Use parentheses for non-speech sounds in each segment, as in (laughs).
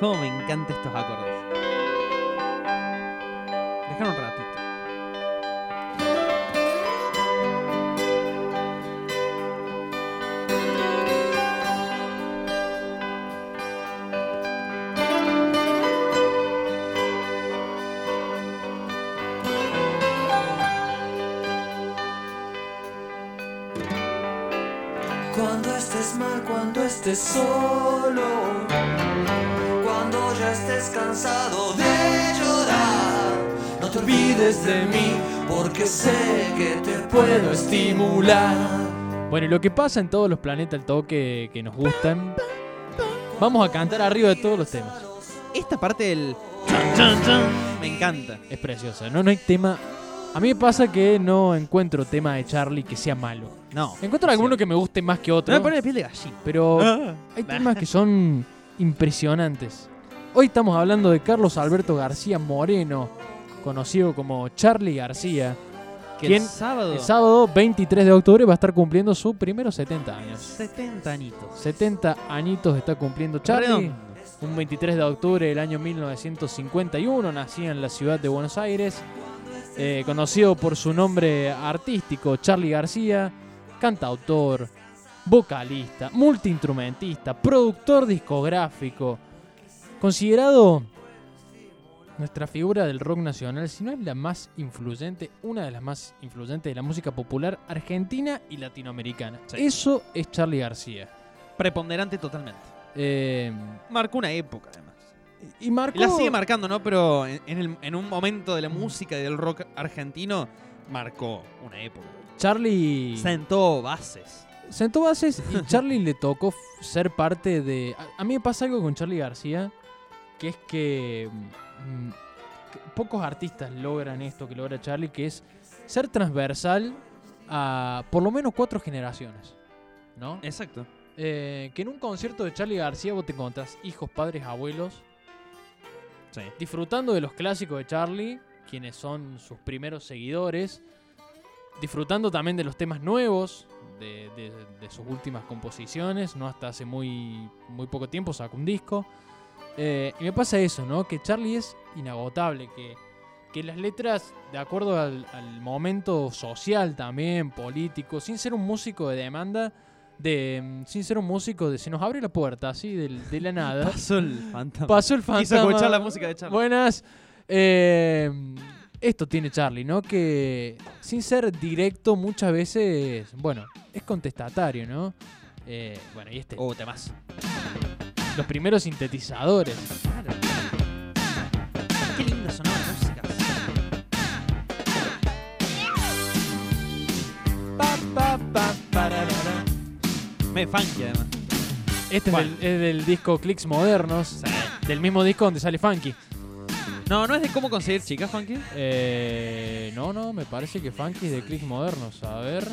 Cómo me encantan estos acordes. Dejar un ratito. Cuando estés mal, cuando estés solo, estés cansado de llorar, no te olvides de mí, porque sé que te puedo estimular. Bueno, y lo que pasa en todos los planetas al toque que nos gustan, vamos a cantar arriba de todos los temas. Esta parte del me encanta. Es preciosa, ¿no? No hay tema. A mí me pasa que no encuentro tema de Charlie que sea malo. No. Encuentro alguno que me guste más que otro. Me pone la piel de gallina. Pero Ah. hay temas que son impresionantes. Hoy estamos hablando de Carlos Alberto García Moreno, conocido como Charlie García. Que ¿Quién? el sábado. El sábado 23 de octubre va a estar cumpliendo sus primeros 70 años. 70 añitos. 70 añitos está cumpliendo Charlie. Redondo. Un 23 de octubre del año 1951 nacía en la ciudad de Buenos Aires. Eh, conocido por su nombre artístico, Charlie García, cantautor, vocalista, multiinstrumentista, productor discográfico, considerado nuestra figura del rock nacional, si no es la más influyente, una de las más influyentes de la música popular argentina y latinoamericana. Sí. Eso es Charlie García. Preponderante totalmente. Eh, Marcó una época, además. y marcó... La sigue marcando, ¿no? Pero en, en el- en un momento de la música y del rock argentino, marcó una época. Charlie Sentó bases. sentó bases y (laughs) Charlie le tocó ser parte de... A, a mí me pasa algo con Charlie García, que es que, mm, que pocos artistas logran esto que logra Charlie, que es ser transversal a por lo menos cuatro generaciones. ¿No? Exacto. Eh, que en un concierto de Charlie García vos te encontrás hijos, padres, abuelos, Sí. disfrutando de los clásicos de Charlie, quienes son sus primeros seguidores, disfrutando también de los temas nuevos, de, de- de sus últimas composiciones, no hasta hace muy, muy poco tiempo sacó un disco. Eh, y me pasa eso, ¿no? Que Charlie es inagotable, que, que las letras, de acuerdo al, al momento social también, político, sin ser un músico de demanda, de, mm, sin ser un músico de se nos abre la puerta, así, de, de la (laughs) nada. Pasó el fantasma. Pasó el Quiso fantasma. escuchar la música de Charlie. Buenas. Eh, esto tiene Charlie, ¿no? Que sin ser directo muchas veces, bueno, es contestatario, ¿no? Eh, bueno, y este, Oh, temas. Los primeros sintetizadores. Qué lindo sonaba la música. Pa, pa, pa, pararara. Me funky, además. Este es ¿Cuál? del, es del disco Clicks Modernos, del mismo disco donde sale Funky. No, no es de cómo conseguir chicas, funky. Eh, no, no, me parece que Funky es de Clicks Modernos. A ver,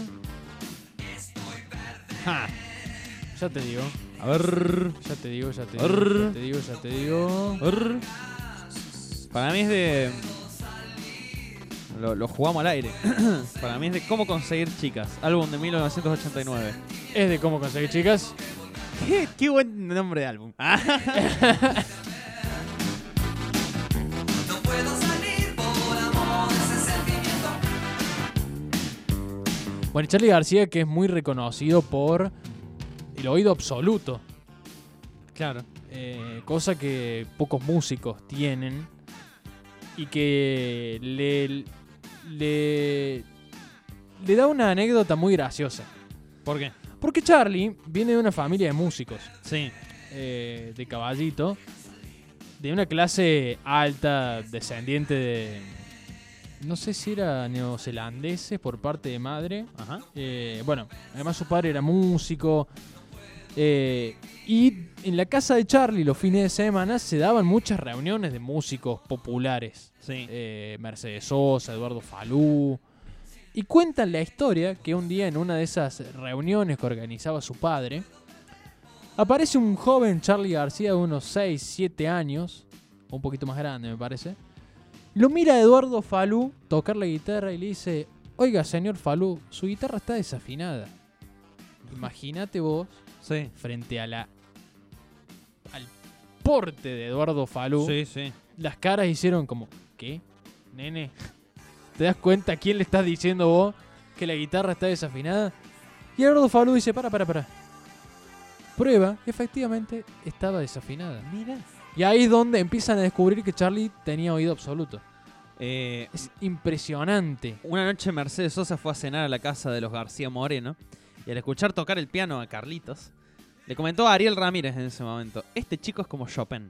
Ja. ya te digo, A ver. ya te digo, ya te digo, Arr. ya te digo, ya te digo. Arr. Para mí es de. Lo, lo jugamos al aire. (clears throat) Para mí es de cómo conseguir chicas. Álbum de 1989. Es de cómo conseguir chicas. Qué, qué buen nombre de álbum. (laughs) No puedo salir por amor de ese sentimiento. Bueno, y Charlie García, que es muy reconocido por el oído absoluto. claro. eh, cosa que pocos músicos tienen. Y que le, le, le da una anécdota muy graciosa. ¿Por qué? Porque Charlie viene de una familia de músicos, Sí. eh, de caballito, de una clase alta, descendiente de... No sé si era neozelandeses por parte de madre. Ajá. Eh, bueno, además su padre era músico. Eh, y en la casa de Charlie los fines de semana se daban muchas reuniones de músicos populares. Sí. Eh, Mercedes Sosa, Eduardo Falú. Y cuentan la historia que un día en una de esas reuniones que organizaba su padre, aparece un joven Charlie García de unos 6, 7 años, un poquito más grande me parece. Lo mira a Eduardo Falú tocar la guitarra y le dice, oiga señor Falú, su guitarra está desafinada. Imagínate vos Sí. frente a la al porte de Eduardo Falú, Sí, sí. las caras hicieron como, ¿qué? Nene, ¿te das cuenta a quién le estás diciendo vos que la guitarra está desafinada? Y Eduardo Falú dice, para, para, para. Prueba, efectivamente estaba desafinada. Mira. Y ahí es donde empiezan a descubrir que Charlie tenía oído absoluto. Eh, Es impresionante. una noche Mercedes Sosa fue a cenar a la casa de los García Moreno y al escuchar tocar el piano a Carlitos, le comentó a Ariel Ramírez en ese momento, este chico es como Chopin.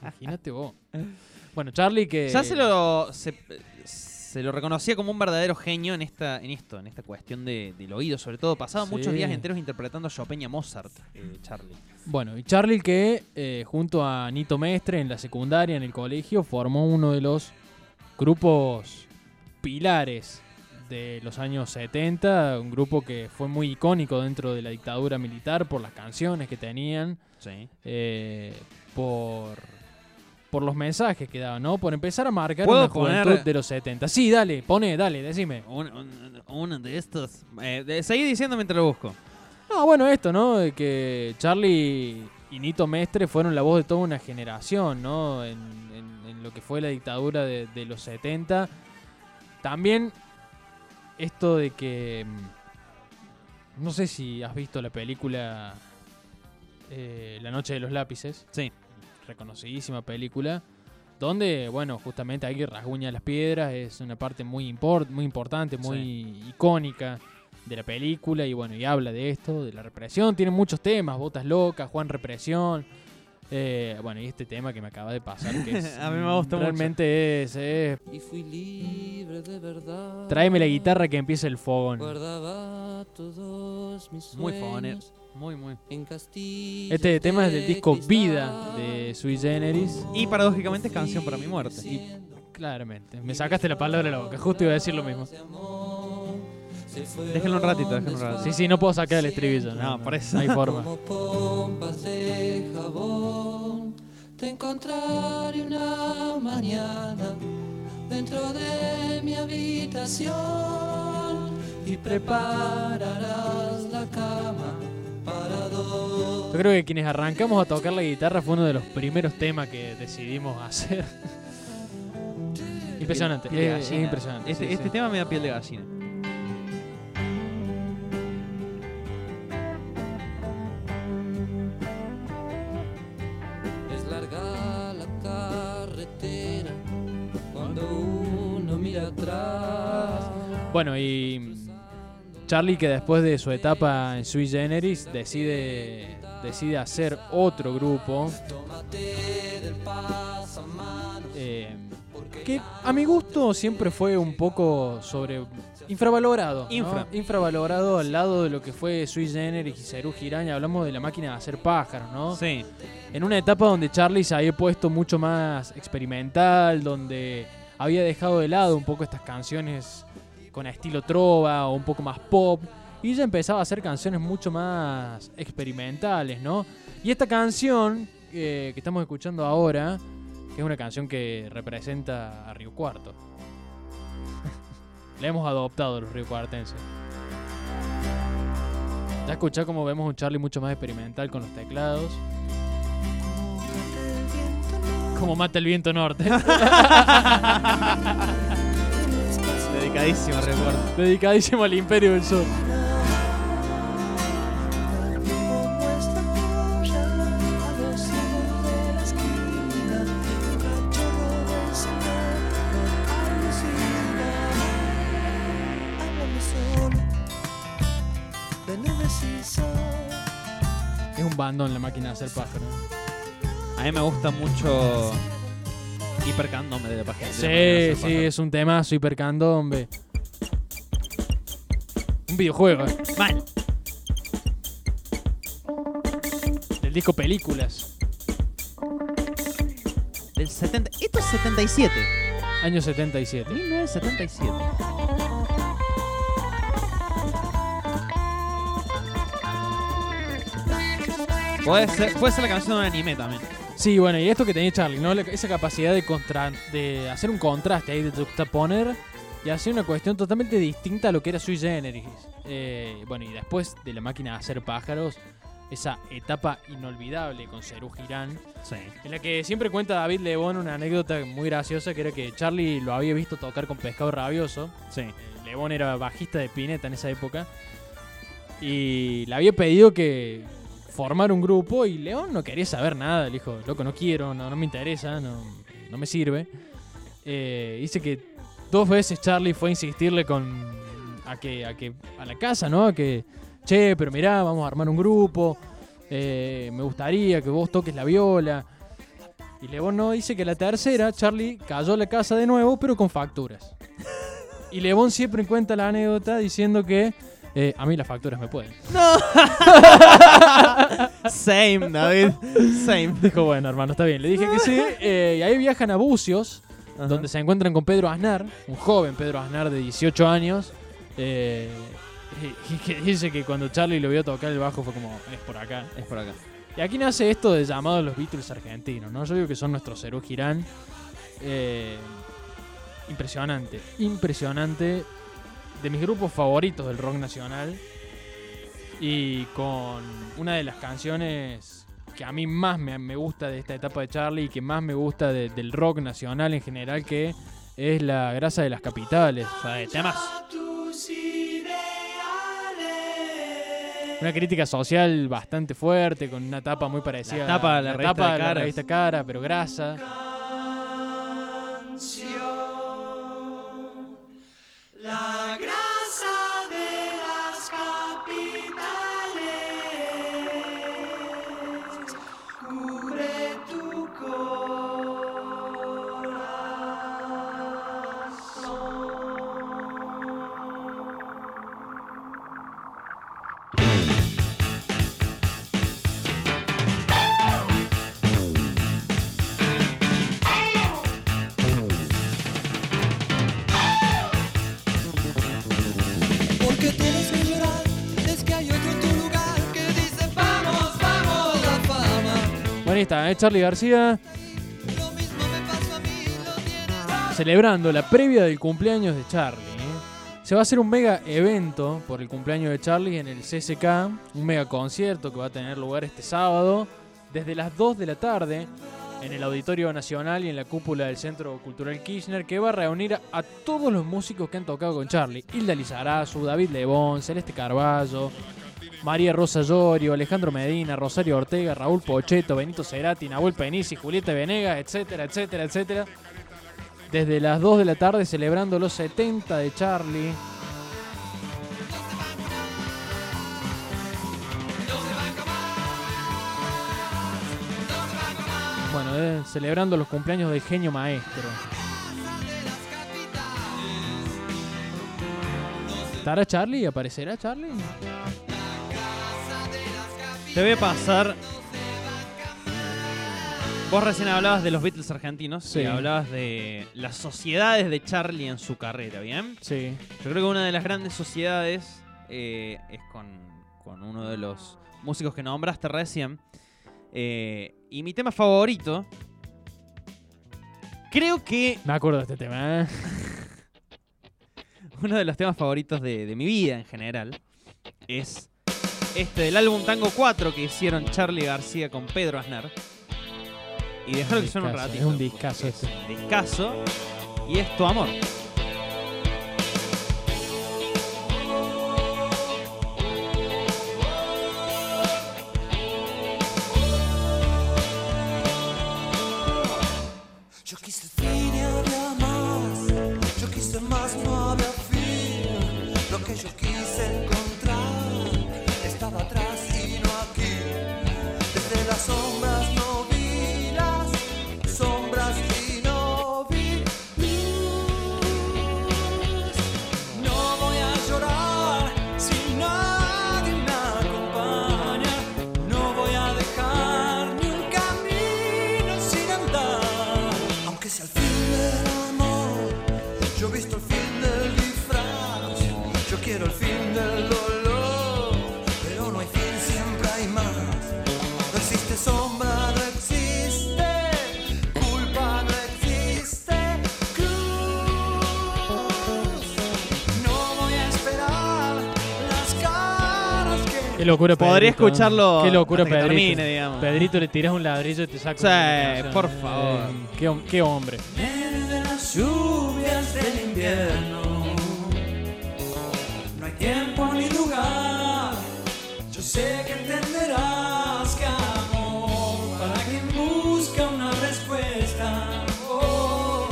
Imagínate vos. Bueno, Charlie que... Ya se lo, se, se lo reconocía como un verdadero genio en esta en esto, en esta cuestión de- del oído, sobre todo. Pasaba muchos días enteros interpretando a Chopin y a Mozart, eh, Charlie. Bueno, y Charlie que eh, junto a Nito Mestre en la secundaria, en el colegio, formó uno de los grupos pilares de los años 70, un grupo que fue muy icónico dentro de la dictadura militar por las canciones que tenían, Sí. eh, por, por los mensajes que daban, ¿no? Por empezar a marcar ¿Puedo una juventud poner- de los 70. Sí, dale, pone, dale, decime. Un- un- uno de estos. Eh, de- seguí diciendo mientras lo busco. No, bueno, esto, ¿no? De que Charlie y Nito Mestre fueron la voz de toda una generación, ¿no? En, en- en lo que fue la dictadura de, de los 70. También esto de que... mm, No sé si has visto la película eh, La Noche de los Lápices. Sí. Reconocidísima película. Donde, bueno, justamente ahí rasguña las piedras. Es una parte muy, import, muy importante, muy icónica de la película y bueno, y habla de esto, de la represión, tiene muchos temas, Botas Locas, Juan Represión, eh, bueno, y este tema que me acaba de pasar, que es, (laughs) A mí me gusta mucho. realmente es, es, Y fui libre de verdad. tráeme la guitarra que empiece el fogón. Todos mis Muy fogoner. sueños Muy, muy. en Este tema es del de disco cristal. Vida de Sui Generis. Y paradójicamente es canción para mi muerte. Claramente, me sacaste la palabra de la boca, justo iba a decir lo mismo. Déjenlo un ratito, déjenlo un ratito. Sí, sí, no puedo sacar el estribillo. No, por eso. No hay forma. Como pompas de jabón, te encontraré una mañana dentro de mi habitación y prepararás la cama para dos. Yo creo que quienes arrancamos a tocar la guitarra fue uno de los primeros temas que decidimos hacer. (laughs) impresionante, Piel de gallina. impresionante. Este, sí, este sí. tema me da piel de gallina. Bueno, y Charlie que después de su etapa en Sui Generis decide, decide hacer otro grupo eh, que a mi gusto siempre fue un poco sobre infravalorado. Infravalorado al lado de lo que fue Sui Generis y Serú Giraña. Hablamos de la máquina de hacer pájaros, ¿no? Sí. En una etapa donde Charlie se había puesto mucho más experimental, donde había dejado de lado un poco estas canciones con estilo trova o un poco más pop, y ya empezaba a hacer canciones mucho más experimentales, ¿no? Y esta canción eh, que estamos escuchando ahora, que es una canción que representa a Río Cuarto. (laughs) La hemos adoptado los Río Cuartenses. Ya escuchá como vemos un Charlie mucho más experimental con los teclados. Como mata el viento norte. (laughs) (laughs) Dedicadísimo, recuerdo. Dedicadísimo al imperio del sur. Es un bandón la máquina de hacer pájaros. A mí me gusta mucho Hipercandombe de la página. de la Sí, sí, es un temazo hipercandombe. Un videojuego, eh. Mal. Del disco Películas. Del 70. Esto es 77. Año 77. 1977. Puede ser, puede ser la canción de un anime también. Sí, bueno, y esto que tenía Charlie, ¿no? Esa capacidad de, contra- de hacer un contraste ahí, de juxtaponer y hacer una cuestión totalmente distinta a lo que era Sui Generis. Eh, bueno, y después de la máquina de hacer pájaros, esa etapa inolvidable con Cerú Girán, Sí. en la que siempre cuenta David Lebón una anécdota muy graciosa, que era que Charlie lo había visto tocar con Pescado Rabioso. Sí. Eh, Lebón era bajista de Pineta en esa época. Y le había pedido que formara un grupo y León no quería saber nada. Le dijo, loco, no quiero, no, no me interesa, no, no me sirve. Eh, dice que dos veces Charlie fue a insistirle con a que, a que a la casa, ¿no? A que, che, pero mirá, vamos a armar un grupo. eh, me gustaría que vos toques la viola. Y Lebón no dice que la tercera, Charlie cayó a la casa de nuevo, pero con facturas. Y Lebón siempre cuenta la anécdota diciendo que eh, a mí las facturas me pueden. (laughs) Same, David. Same. Dijo, bueno, hermano, está bien. Le dije que sí. (laughs) eh, y ahí viajan a Bucios, Ajá. donde se encuentran con Pedro Aznar, un joven Pedro Aznar de 18 años. eh, y, que dice que cuando Charlie lo vio tocar el bajo fue como, es por acá. Es por acá. Y aquí nace esto de llamado los Beatles argentinos, ¿no? Yo digo que son nuestros Cerú Girán. Eh, impresionante, impresionante. De mis grupos favoritos del rock nacional. Y con una de las canciones que a mí más me, me gusta de esta etapa de Charlie y que más me gusta de- del rock nacional en general, que es La grasa de las capitales. O sea, de temas. Una crítica social bastante fuerte, con una tapa muy parecida La tapa de la revista tapa de de la revista Cara, pero grasa. A mí, lo tienes. celebrando la previa del cumpleaños de Charlie. ¿eh? Se va a hacer un mega evento por el cumpleaños de Charlie en el CSK, un mega concierto que va a tener lugar este sábado desde las 2 de la tarde en el Auditorio Nacional y en la cúpula del Centro Cultural Kirchner, que va a reunir a todos los músicos que han tocado con Charlie. Hilda Lizarazu, David Lebón, Celeste Carballo, María Rosa Llorio, Alejandro Medina, Rosario Ortega, Raúl Pocheto, Benito Cerati, Nahuel Penici, Julieta Venegas, etcétera, etcétera, etcétera. Desde las 2 de la tarde celebrando los 70 de Charlie. Bueno, eh, celebrando los cumpleaños del genio maestro. ¿Estará Charlie? ¿Aparecerá Charlie? Te voy a pasar. Vos recién hablabas de los Beatles argentinos Sí. y hablabas de las sociedades de Charlie en su carrera, ¿bien? Sí. Yo creo que una de las grandes sociedades eh, es con, con uno de los músicos que nombraste recién. Eh, y mi tema favorito. Creo que Me acuerdo de este tema. ¿eh? (laughs) uno de los temas favoritos de, de mi vida en general es este del álbum Tango 4 que hicieron Charlie García con Pedro Aznar. Y dejarlo que suene un ratito. es un discazo este. discazo. Y es tu amor. Quiero el fin del dolor, pero no hay fin, siempre hay más. No existe sombra, no existe culpa, no existe cruz. No voy a esperar las caras que Qué locura, Podría Pedrito. escucharlo Qué locura, hasta que Pedrito. termine, digamos. Pedrito, le tiras un ladrillo y te saca. Sí, por favor. Eh, qué, hom- qué hombre. De las lluvias del invierno. Sé que entenderás que amor para quien busca una respuesta. oh,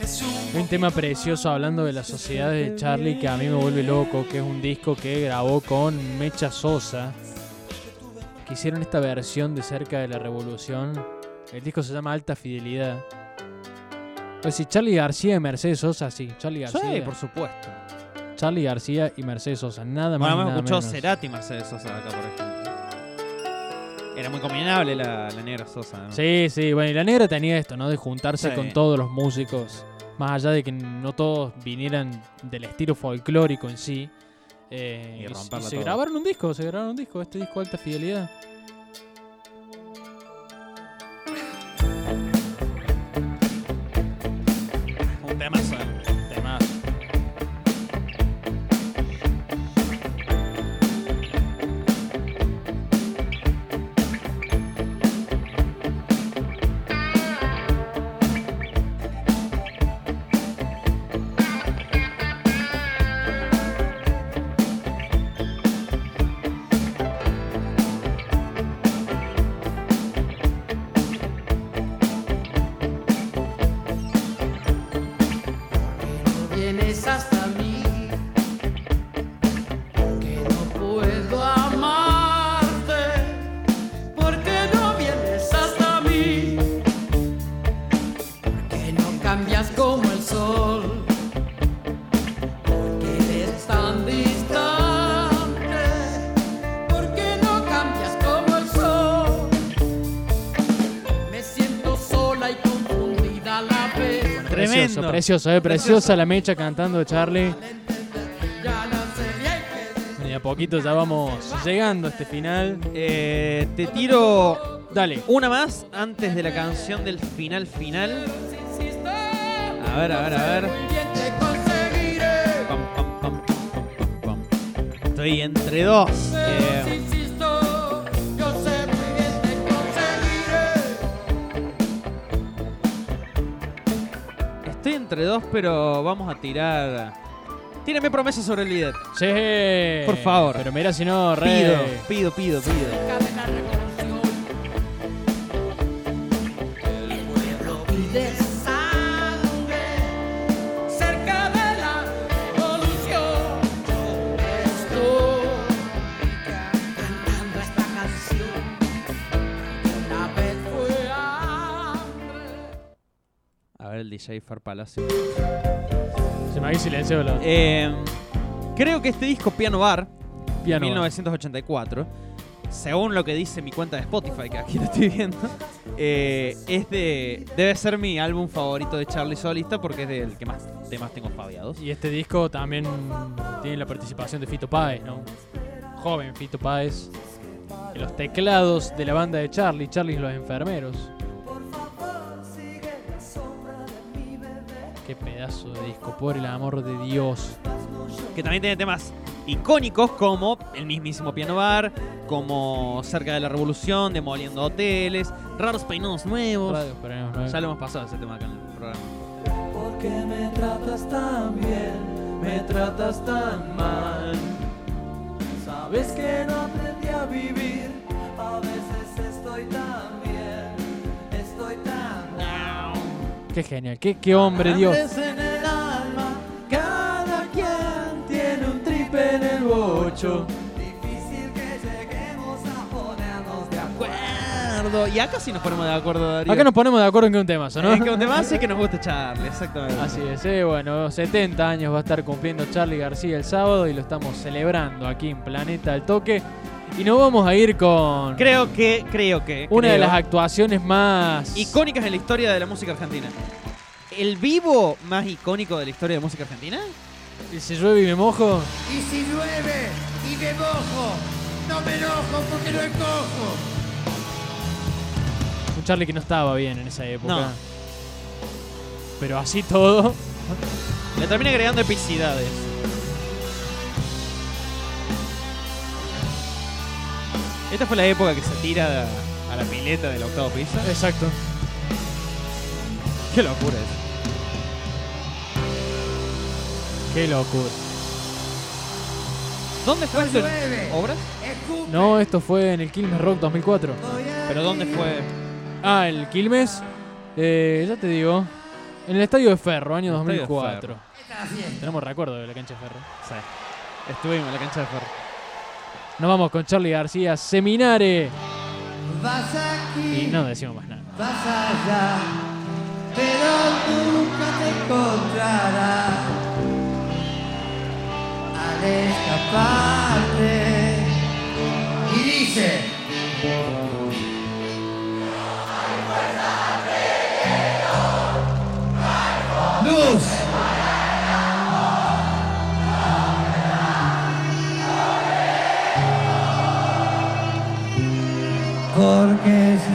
es un tema precioso hablando de la sociedad de Charlie que a mí me vuelve loco, que es un disco que grabó con Mecha Sosa, que hicieron esta versión de Cerca de la Revolución. El disco se llama Alta Fidelidad. Pues sí, Charlie García y Mercedes Sosa, sí, Charlie García. Sí, por supuesto. Charlie García y Mercedes Sosa, nada más. Bueno, y escuchado menos. Cerati y Mercedes Sosa acá, por ejemplo. Era muy combinable la, la negra Sosa. ¿no? Sí, sí, bueno, y la negra tenía esto, ¿no? De juntarse Sí. con todos los músicos, más allá de que no todos vinieran del estilo folclórico en sí. eh, Y y romperla se todo. grabaron un disco, se grabaron un disco, este disco Alta Fidelidad. Precioso, eh, preciosa la mecha cantando Charlie. Y a poquito ya vamos llegando a este final. Eh, te tiro Dale. una más antes de la canción del final final. A ver, a ver, a ver. Estoy entre dos. Eh, entre dos, pero vamos a tirar. Tírame promesa sobre el líder. Sí. Por favor. Pero mira si no, Pido, rey. pido, pido, pido. Palacio. Se me ha silencio Eh, creo que este disco Piano Bar, piano. 1984, según lo que dice mi cuenta de Spotify, que aquí lo estoy viendo, eh, es de, debe ser mi álbum favorito de Charlie Solista porque es del que más temas tengo fabiados. Y este disco también tiene la participación de Fito Páez, ¿no? Joven Fito Páez. En los teclados de la banda de Charlie, Charlie y los enfermeros. Pedazo de disco, por el amor de Dios. Que también tiene temas icónicos como el mismísimo Piano Bar, como Cerca de la Revolución, Demoliendo Hoteles, Raros Peinados Nuevos. Ya lo hemos pasado ese tema acá en el programa. Porque me tratas tan bien, me tratas tan mal. Sabes que no aprendí a Qué genial, qué, qué hombre, Dios. Hambre en el alma, cada quien tiene un trip en el bocho. Difícil que lleguemos a ponernos de acuerdo. Y acá sí nos ponemos de acuerdo, Darío. Acá nos ponemos de acuerdo en que un tema, ¿no? Es que un tema hace que nos gusta Charlie, exactamente. Así es, eh, bueno, 70 años va a estar cumpliendo Charlie García el sábado y lo estamos celebrando aquí en Planeta al Toque. Y nos vamos a ir con Creo que, creo que. una de las actuaciones más icónicas en la historia de la música argentina. ¿El vivo más icónico de la historia de música argentina? ¿Y si llueve y me mojo? Y si llueve y me mojo, no me enojo porque no encojo. Un Charlie que no estaba bien en esa época. No. Pero así todo. Le termina agregando epicidades. Esta fue la época que se tira a la pileta del octavo piso. Exacto. Qué locura es. Qué locura. ¿Dónde fue esto? ¿Obras? No, esto fue en el Quilmes Rock 2004. ¿Pero dónde fue? Ah, el Quilmes. eh, ya te digo. En el Estadio de Ferro, año El Estadio de 2004. Tenemos recuerdo de la cancha de Ferro. Sí. Estuvimos en la cancha de ferro. Nos vamos con Charlie García, Seminare. Vas aquí, Y no decimos más nada. vas allá, pero nunca te encontrarás. Al escaparte. Y dice.